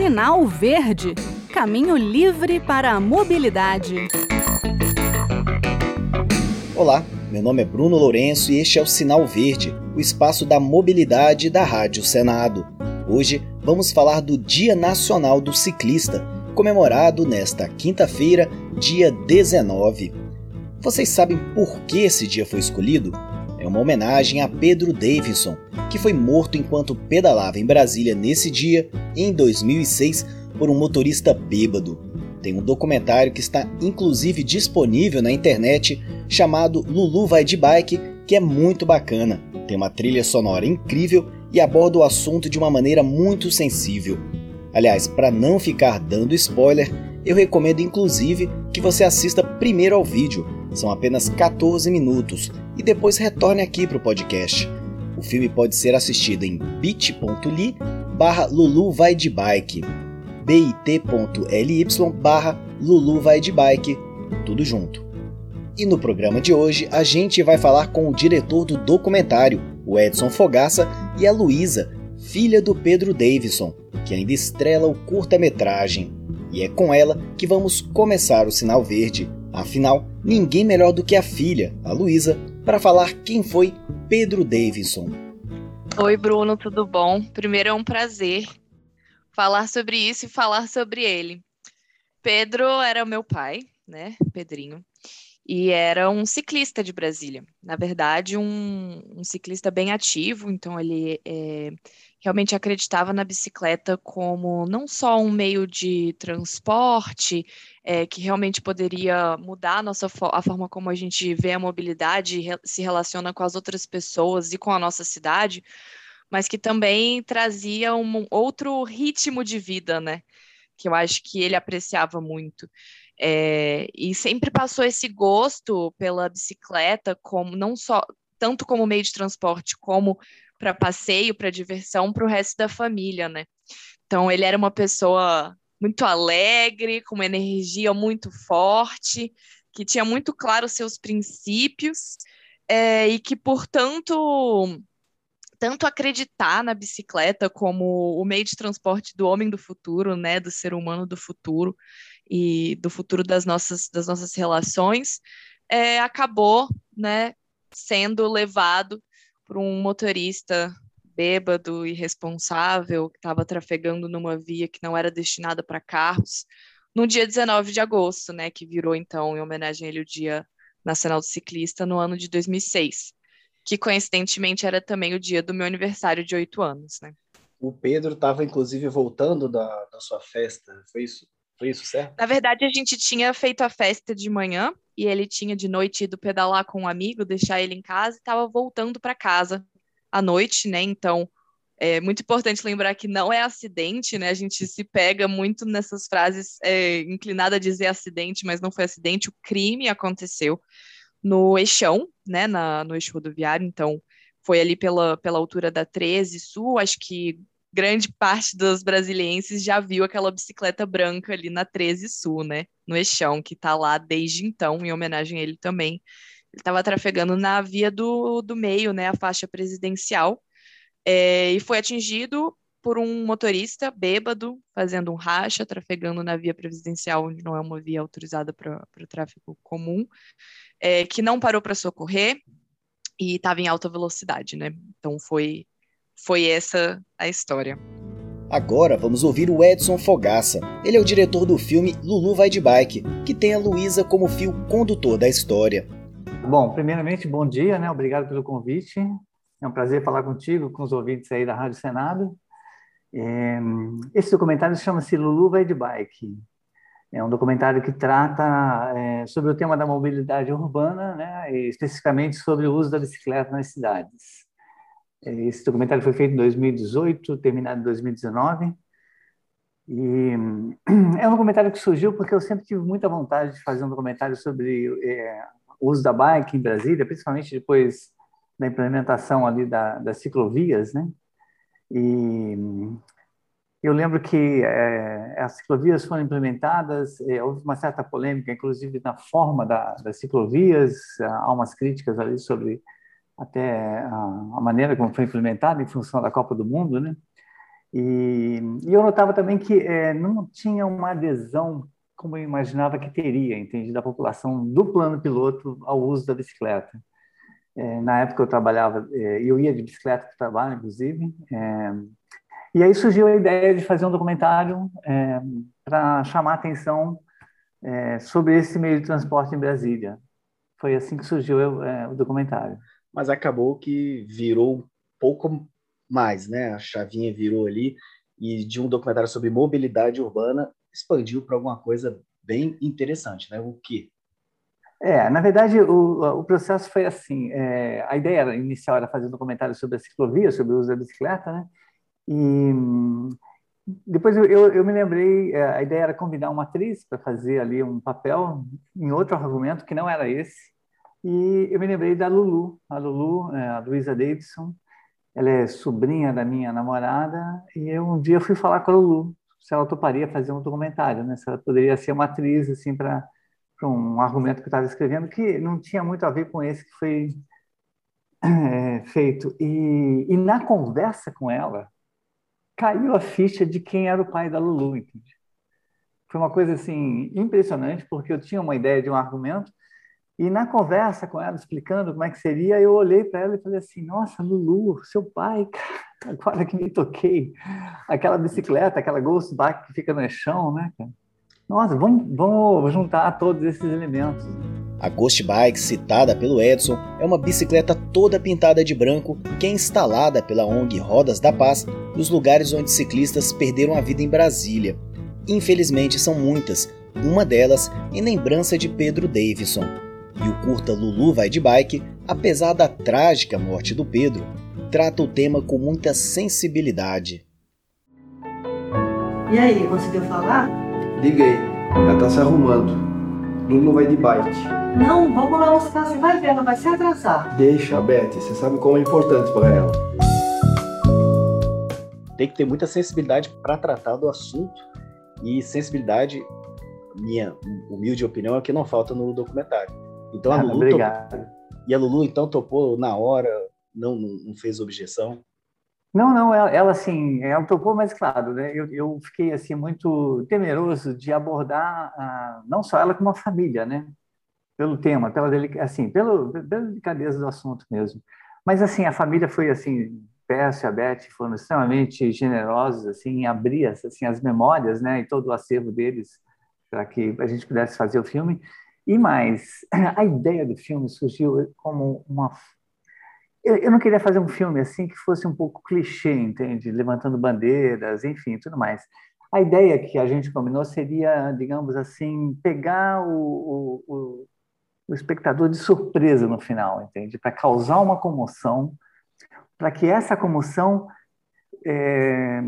Sinal Verde Caminho livre para a mobilidade. Olá, meu nome é Bruno Lourenço e este é o Sinal Verde, o espaço da mobilidade da Rádio Senado. Hoje vamos falar do Dia Nacional do Ciclista, comemorado nesta quinta-feira, dia 19. Vocês sabem por que esse dia foi escolhido? Uma homenagem a Pedro Davidson, que foi morto enquanto pedalava em Brasília nesse dia, em 2006, por um motorista bêbado. Tem um documentário que está inclusive disponível na internet chamado Lulu Vai de Bike, que é muito bacana. Tem uma trilha sonora incrível e aborda o assunto de uma maneira muito sensível. Aliás, para não ficar dando spoiler, eu recomendo inclusive que você assista primeiro ao vídeo, são apenas 14 minutos, e depois retorne aqui para o podcast. O filme pode ser assistido em bit.ly barra Lulu vai de bike, bit.ly barra Lulu vai de bike, tudo junto. E no programa de hoje a gente vai falar com o diretor do documentário, o Edson Fogaça, e a Luísa, filha do Pedro Davidson, que ainda estrela o curta-metragem. E é com ela que vamos começar o Sinal Verde. Afinal, ninguém melhor do que a filha, a Luísa, para falar quem foi Pedro Davidson. Oi, Bruno, tudo bom? Primeiro é um prazer falar sobre isso e falar sobre ele. Pedro era meu pai, né, Pedrinho, e era um ciclista de Brasília. Na verdade, um, um ciclista bem ativo, então ele é, realmente acreditava na bicicleta como não só um meio de transporte, é, que realmente poderia mudar a, nossa, a forma como a gente vê a mobilidade se relaciona com as outras pessoas e com a nossa cidade, mas que também trazia um outro ritmo de vida, né? Que eu acho que ele apreciava muito. É, e sempre passou esse gosto pela bicicleta como não só tanto como meio de transporte como para passeio, para diversão, para o resto da família, né? Então ele era uma pessoa muito alegre, com uma energia muito forte, que tinha muito claro seus princípios é, e que, portanto, tanto acreditar na bicicleta como o meio de transporte do homem do futuro, né, do ser humano do futuro e do futuro das nossas, das nossas relações, é, acabou, né, sendo levado por um motorista bêbado, irresponsável, que estava trafegando numa via que não era destinada para carros, no dia 19 de agosto, né, que virou então em homenagem a ele o Dia Nacional do Ciclista no ano de 2006, que coincidentemente era também o dia do meu aniversário de oito anos, né? O Pedro estava inclusive voltando da, da sua festa, foi isso? Foi isso, certo? Na verdade, a gente tinha feito a festa de manhã e ele tinha de noite ido pedalar com um amigo, deixar ele em casa e estava voltando para casa à noite, né? Então, é muito importante lembrar que não é acidente, né? A gente se pega muito nessas frases é, inclinada a dizer acidente, mas não foi acidente. O crime aconteceu no Eixão, né? Na, no eixo rodoviário. Então, foi ali pela, pela altura da 13 Sul. Acho que grande parte dos brasilienses já viu aquela bicicleta branca ali na 13 Sul, né? No Eixão, que está lá desde então, em homenagem a ele também. Ele estava trafegando na via do, do meio, né? A faixa presidencial. É, e foi atingido por um motorista bêbado, fazendo um racha, trafegando na via presidencial, onde não é uma via autorizada para o tráfego comum, é, que não parou para socorrer e estava em alta velocidade, né? Então foi foi essa a história. Agora vamos ouvir o Edson Fogaça. Ele é o diretor do filme Lulu Vai de Bike, que tem a Luísa como fio condutor da história. Bom, primeiramente, bom dia, né? Obrigado pelo convite. É um prazer falar contigo, com os ouvintes aí da Rádio Senado. É, esse documentário chama-se Lulu Vai de Bike. É um documentário que trata é, sobre o tema da mobilidade urbana, né? E especificamente sobre o uso da bicicleta nas cidades. Esse documentário foi feito em 2018, terminado em 2019. E é um documentário que surgiu porque eu sempre tive muita vontade de fazer um documentário sobre é, o uso da bike em Brasília, principalmente depois da implementação ali da, das ciclovias, né? E eu lembro que é, as ciclovias foram implementadas, é, houve uma certa polêmica, inclusive na forma da, das ciclovias, há umas críticas ali sobre até a, maneira como foi implementada em função da Copa do Mundo, né? E, e eu notava também que é, não tinha uma adesão como eu imaginava que teria, entende, da população do plano piloto ao uso da bicicleta. É, na época eu trabalhava, é, eu ia de bicicleta para o trabalho, inclusive, é, e aí surgiu a ideia de fazer um documentário é, para chamar atenção é, sobre esse meio de transporte em Brasília. Foi assim que surgiu o documentário. Mas acabou que virou um pouco mais, né? A chavinha virou ali e de um documentário sobre mobilidade urbana expandiu para alguma coisa bem interessante, né? O que? É, na verdade, o, o processo foi assim. É, a ideia inicial era fazer um documentário sobre a ciclovia, sobre o uso da bicicleta, né? E depois eu, eu, eu me lembrei, é, a ideia era convidar uma atriz para fazer ali um papel em outro argumento que não era esse. E eu me lembrei da Lulu, a Lulu, é, a Luisa Davidson. Ela é sobrinha da minha namorada e eu um dia fui falar com a Lulu se ela toparia fazer um documentário, né? Se ela poderia ser uma atriz assim para um argumento que eu estava escrevendo que não tinha muito a ver com esse que foi é, feito. E, e na conversa com ela, caiu a ficha de quem era o pai da Lulu, entende? Foi uma coisa assim impressionante, porque eu tinha uma ideia de um argumento e na conversa com ela explicando como é que seria, eu olhei para ela e falei assim: "Nossa, Lulu, seu pai, agora que me toquei, aquela bicicleta, aquela ghost bike que fica no chão, né, Nossa, vamos, vamos juntar todos esses elementos. A Ghost Bike, citada pelo Edson, é uma bicicleta toda pintada de branco que é instalada pela ONG Rodas da Paz nos lugares onde ciclistas perderam a vida em Brasília. Infelizmente são muitas, uma delas em lembrança de Pedro Davidson. E o curta Lulu vai de bike, apesar da trágica morte do Pedro, trata o tema com muita sensibilidade. E aí, conseguiu falar? Liguei, ela tá se arrumando. Lulu vai de bike. Não, vamos lá buscar, você vai ver, ela vai se atrasar. Deixa, Beth, você sabe como é importante para ela. Tem que ter muita sensibilidade para tratar do assunto e sensibilidade, minha humilde opinião, é o que não falta no documentário. Então a Lulu obrigado. Topou, e a Lulu então topou na hora, não, não fez objeção. Não, não, ela, ela assim, ela topou, mas claro, né, eu, eu fiquei assim muito temeroso de abordar a, não só ela como a família, né, pelo tema, pela assim, pelo, pela delicadeza do assunto mesmo. Mas assim, a família foi assim, Pércio e a Beth foram extremamente generosos assim em abrir assim as memórias, né, e todo o acervo deles para que a gente pudesse fazer o filme. E mais, a ideia do filme surgiu como uma eu, não queria fazer um filme assim que fosse um pouco clichê, entende? Levantando bandeiras, enfim, tudo mais. A ideia que a gente combinou seria, digamos assim, pegar o, o, o, o espectador de surpresa no final, entende? Para causar uma comoção, para que essa comoção é,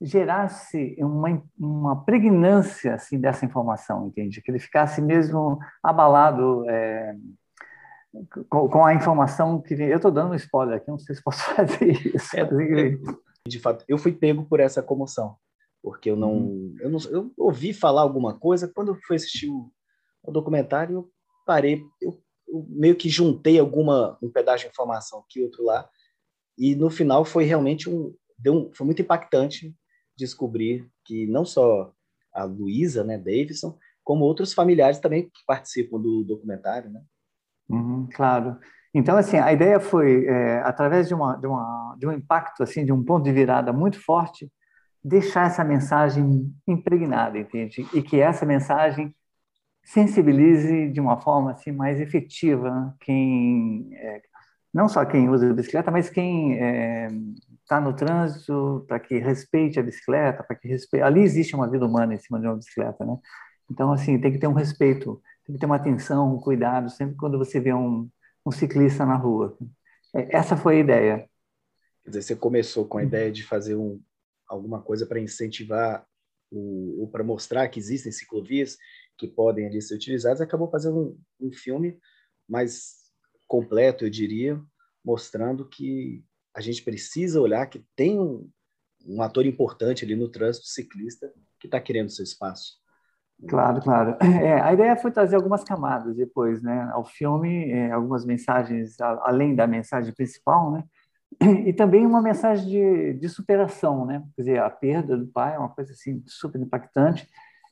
gerasse uma, uma pregnância assim, dessa informação, entende? Que ele ficasse mesmo abalado. É, com, com a informação que eu estou dando um spoiler aqui, não sei se posso fazer isso. É, de fato, eu fui pego por essa comoção, porque eu não, uhum. eu não, eu ouvi falar alguma coisa quando eu fui assistir o, o documentário, eu parei, eu, eu, meio que juntei alguma um pedaço de informação aqui outro lá, e no final foi realmente um, deu um, foi muito impactante descobrir que não só a Luísa, né, Davidson, como outros familiares também que participam do documentário, né? Uhum, claro. Então, assim, a ideia foi, é, através de, uma, de, uma, de um impacto, assim, de um ponto de virada muito forte, deixar essa mensagem impregnada, entende? E que essa mensagem sensibilize de uma forma assim mais efetiva quem é, não só quem usa bicicleta, mas quem é, tá no trânsito para que respeite a bicicleta, para que respeite. Ali existe uma vida humana em cima de uma bicicleta, né? Então assim tem que ter um respeito tem que ter uma atenção, um cuidado sempre quando você vê um, um ciclista na rua. É, essa foi a ideia. Quer dizer, você começou com a ideia de fazer um, alguma coisa para incentivar o, ou para mostrar que existem ciclovias que podem ali ser utilizadas, acabou fazendo um, um filme mais completo, eu diria, mostrando que a gente precisa olhar que tem um, um ator importante ali no trânsito ciclista que está querendo seu espaço. Claro, claro. É, a ideia foi trazer algumas camadas depois, né, ao filme, é, algumas mensagens além da mensagem principal, né, E também uma mensagem de, de superação, né? Quer dizer, a perda do pai é uma coisa assim super impactante.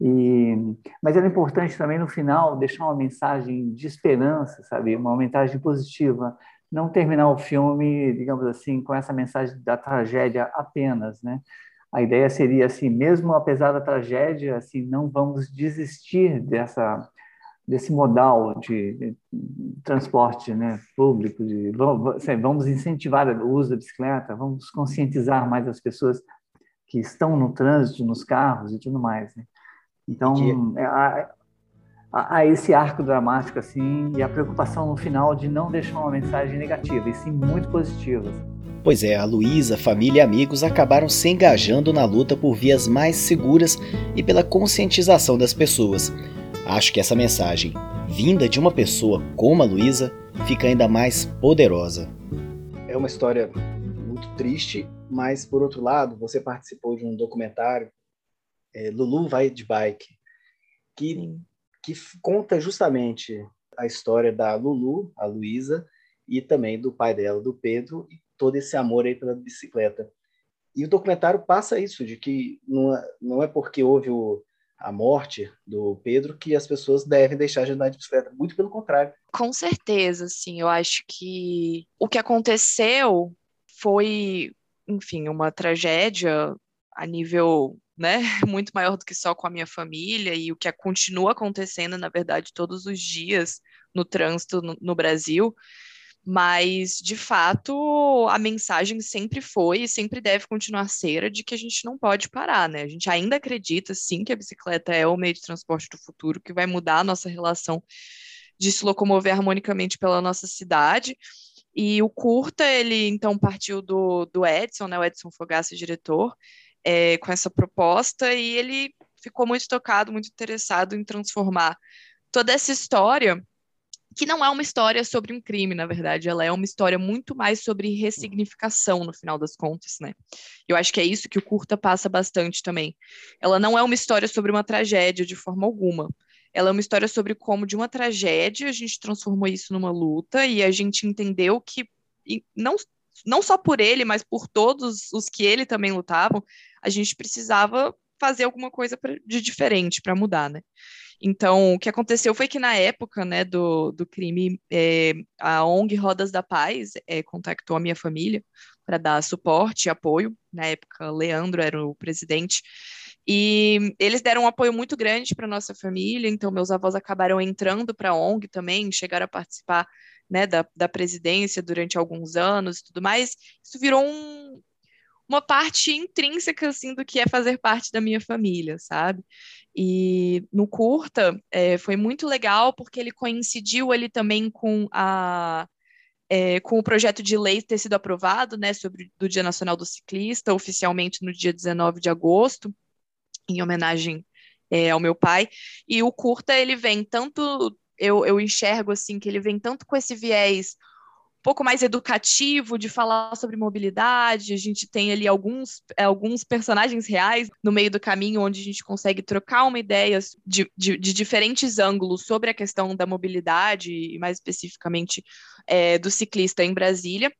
E, mas era importante também no final deixar uma mensagem de esperança, sabe? Uma mensagem positiva, não terminar o filme, digamos assim, com essa mensagem da tragédia apenas, né? A ideia seria assim, mesmo apesar da tragédia, assim, não vamos desistir dessa desse modal de, de transporte né, público, de, vamos, assim, vamos incentivar o uso da bicicleta, vamos conscientizar mais as pessoas que estão no trânsito, nos carros e tudo mais. Né? Então. É, há, há, esse arco dramático assim e a preocupação no final de não deixar uma mensagem negativa, e sim muito positiva. Pois é, a Luísa, família e amigos acabaram se engajando na luta por vias mais seguras e pela conscientização das pessoas. Acho que essa mensagem, vinda de uma pessoa como a Luísa, fica ainda mais poderosa. É uma história muito triste, mas por outro lado, você participou de um documentário, é, Lulu vai de bike, que, que conta justamente a história da Lulu, a Luísa, e também do pai dela, do Pedro, e todo esse amor aí pela bicicleta. E o documentário passa isso, de que não é, não é porque houve o, a morte do Pedro que as pessoas devem deixar de andar de bicicleta. Muito pelo contrário. Com certeza, sim. Eu acho que o que aconteceu foi, enfim, uma tragédia a nível né, muito maior do que só com a minha família e o que continua acontecendo, na verdade, todos os dias no trânsito no, no Brasil. Mas, de fato, a mensagem sempre foi e sempre deve continuar a ser a de que a gente não pode parar, né? A gente ainda acredita, sim, que a bicicleta é o meio de transporte do futuro, que vai mudar a nossa relação de se locomover harmonicamente pela nossa cidade. E o curta, ele então partiu do, do Edson, né? O Edson Fogassi, diretor, é, com essa proposta, e ele ficou muito tocado, muito interessado em transformar toda essa história que não é uma história sobre um crime, na verdade, ela é uma história muito mais sobre ressignificação, no final das contas, né? Eu acho que é isso que o curta passa bastante também. Ela não é uma história sobre uma tragédia de forma alguma. Ela é uma história sobre como de uma tragédia a gente transformou isso numa luta e a gente entendeu que não não só por ele, mas por todos os que ele também lutavam, a gente precisava fazer alguma coisa pra, de diferente para mudar, né? Então, o que aconteceu foi que na época né, do, do crime, é, a ONG Rodas da Paz é, contactou a minha família para dar suporte e apoio. Na época, Leandro era o presidente. E eles deram um apoio muito grande para nossa família, então meus avós acabaram entrando para a ONG também, chegaram a participar né, da, da presidência durante alguns anos e tudo mais. Isso virou um, uma parte intrínseca assim do que é fazer parte da minha família, sabe? E no curta é, foi muito legal porque ele coincidiu ali também com a é, com o projeto de lei ter sido aprovado, né, sobre do Dia Nacional do Ciclista, oficialmente no dia 19 de agosto, em homenagem é, ao meu pai. E o curta ele vem tanto eu, eu enxergo assim que ele vem tanto com esse viés pouco mais educativo, de falar sobre mobilidade. A gente tem ali alguns, alguns personagens reais no meio do caminho, onde a gente consegue trocar uma ideia de, de, de diferentes ângulos sobre a questão da mobilidade, e mais especificamente é, do ciclista em Brasília.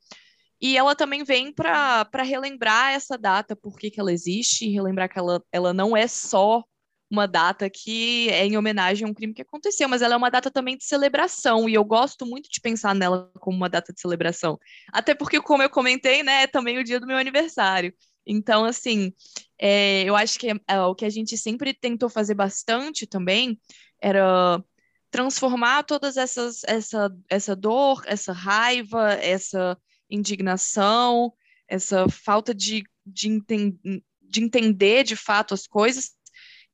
E ela também vem para relembrar essa data, por que, que ela existe, relembrar que ela, ela não é só uma data que é em homenagem a um crime que aconteceu, mas ela é uma data também de celebração, e eu gosto muito de pensar nela como uma data de celebração. Até porque, como eu comentei, né, é também o dia do meu aniversário. Então, assim, é, eu acho que é, é, o que a gente sempre tentou fazer bastante também era transformar todas essas essa essa dor, essa raiva, essa indignação, essa falta de, de, enten de entender de fato as coisas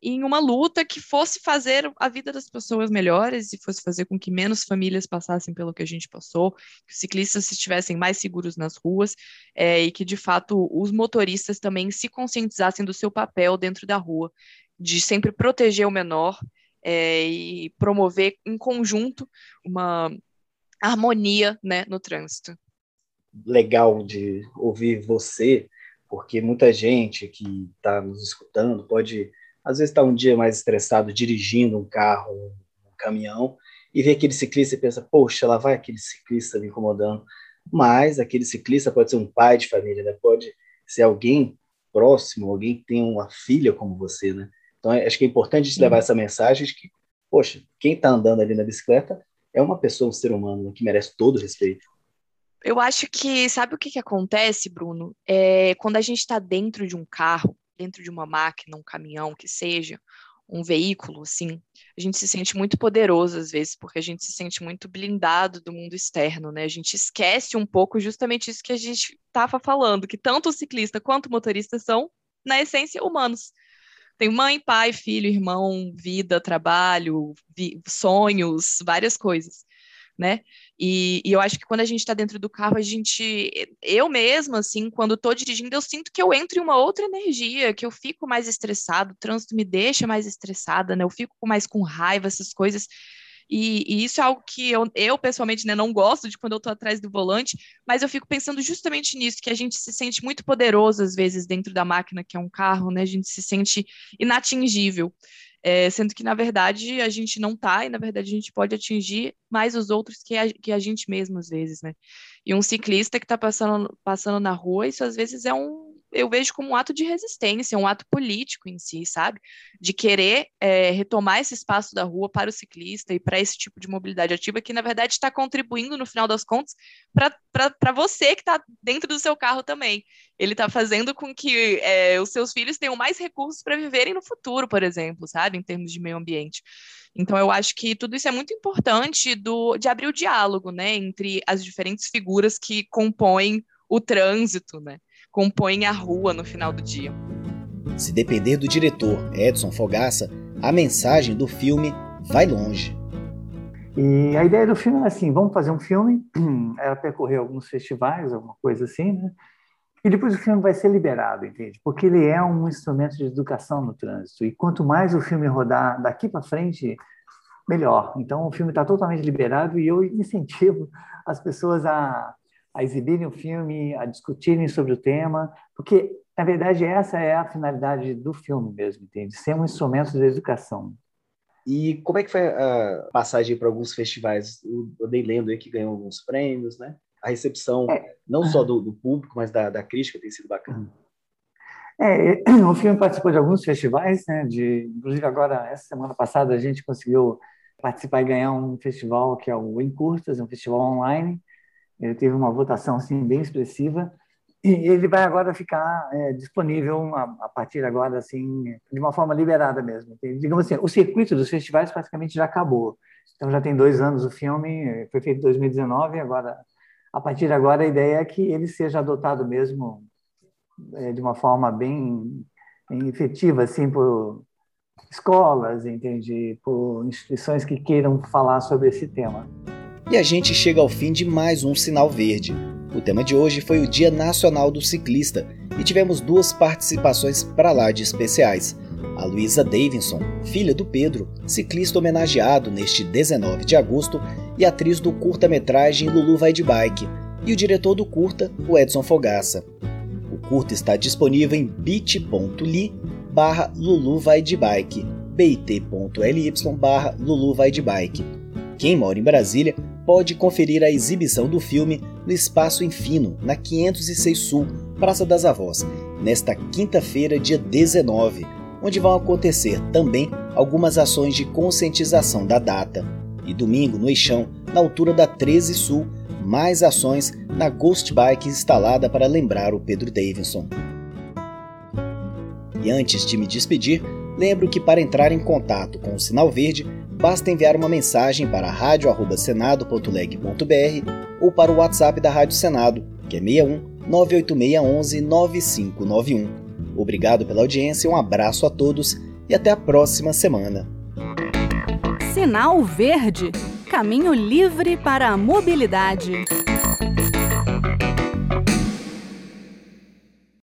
em uma luta que fosse fazer a vida das pessoas melhores e fosse fazer com que menos famílias passassem pelo que a gente passou, que os ciclistas estivessem mais seguros nas ruas é, e que, de fato, os motoristas também se conscientizassem do seu papel dentro da rua, de sempre proteger o menor é, e promover em conjunto uma harmonia né, no trânsito. Legal de ouvir você, porque muita gente que está nos escutando pode às vezes está um dia mais estressado dirigindo um carro, um caminhão, e vê aquele ciclista e pensa, poxa, lá vai aquele ciclista me incomodando. Mas aquele ciclista pode ser um pai de família, né? pode ser alguém próximo, alguém que tem uma filha como você, né? Então, acho que é importante a gente levar essa mensagem de que, poxa, quem está andando ali na bicicleta é uma pessoa, um ser humano, né, que merece todo o respeito. Eu acho que, sabe o que, que acontece, Bruno? É, quando a gente está dentro de um carro, dentro de uma máquina, um caminhão, que seja, um veículo, assim, a gente se sente muito poderoso às vezes, porque a gente se sente muito blindado do mundo externo, né? A gente esquece um pouco justamente isso que a gente estava falando, que tanto o ciclista quanto o motorista são, na essência, humanos. Tem mãe, pai, filho, irmão, vida, trabalho, vi sonhos, várias coisas né? E, e, eu acho que quando a gente está dentro do carro, a gente, eu mesma, assim, quando estou dirigindo, eu sinto que eu entro em uma outra energia, que eu fico mais estressado, o trânsito me deixa mais estressada, né? Eu fico mais com raiva, essas coisas. E, e, isso é algo que eu, eu pessoalmente né, não gosto de quando eu estou atrás do volante, mas eu fico pensando justamente nisso, que a gente se sente muito poderoso às vezes dentro da máquina que é um carro, né? A gente se sente inatingível. É, sendo que, na verdade, a gente não tá, e na verdade a gente pode atingir mais os outros que a, que a gente mesmo, às vezes, né? E um ciclista que está passando, passando na rua, isso às vezes é um, eu vejo como um ato de resistência, um ato político em si, sabe? De querer é, retomar esse espaço da rua para o ciclista e para esse tipo de mobilidade ativa, que na verdade está contribuindo, no final das contas, para você que está dentro do seu carro também. Ele está fazendo com que é, os seus filhos tenham mais recursos para viverem no futuro, por exemplo, sabe? Em termos de meio ambiente. Então, eu acho que tudo isso é muito importante do, de abrir o diálogo, né, entre as diferentes figuras que compõem o trânsito, né? Compõem a rua no final do dia. Se depender do diretor Edson Fogaça, a mensagem do filme vai longe. E a ideia do filme é assim: vamos fazer um filme, era percorrer alguns festivais, alguma coisa assim, né? E depois o filme vai ser liberado, entende? Porque ele é um instrumento de educação no trânsito. E quanto mais o filme rodar daqui para frente, melhor. Então o filme está totalmente liberado e eu incentivo as pessoas a a exibirem o filme, a discutirem sobre o tema, porque, na verdade, essa é a finalidade do filme mesmo, entende? Ser um instrumento de educação. E como é que foi a passagem para alguns festivais? Eu dei lendo aí que ganhou alguns prêmios, né? A recepção, é. não só do, do, público, mas da, da crítica tem sido bacana. É, o filme participou de alguns festivais, né? De, inclusive agora, essa semana passada, a gente conseguiu participar e ganhar um festival que é o Encurtas, um festival online, ele teve uma votação assim bem expressiva e ele vai agora ficar é, disponível a, a, partir agora assim de uma forma liberada mesmo. Digamos assim, o circuito dos festivais praticamente já acabou. Então já tem dois anos o filme, foi feito em 2019 agora a partir de agora a ideia é que ele seja adotado mesmo é, de uma forma bem, bem efetiva assim por escolas, entende, por instituições que queiram falar sobre esse tema. E a gente chega ao fim de mais um Sinal Verde. O tema de hoje foi o Dia Nacional do Ciclista e tivemos duas participações para lá de especiais. A Luísa Davidson, filha do Pedro, ciclista homenageado neste 19 de agosto, e atriz do curta-metragem Lulu Vai de Bike, e o diretor do curta, o Edson Fogaça. O curta está disponível em bit.ly barra Lulu Vai de Bike, bit.ly barra Lulu Vai de Bike. Quem mora em Brasília pode conferir a exibição do filme no Espaço Infino, na 506 Sul, Praça das Avós, nesta quinta-feira, dia 19, onde vão acontecer também algumas ações de conscientização da data. E domingo, no Eixão, na altura da 13 Sul, mais ações na Ghost Bike instalada para lembrar o Pedro Davidson. E antes de me despedir, lembro que para entrar em contato com o Sinal Verde, basta enviar uma mensagem para radio@senado.leg.br ou para o WhatsApp da Rádio Senado, que é 61 98611 9591. Obrigado pela audiência, um abraço a todos e até a próxima semana. Sinal Verde Caminho livre para a mobilidade.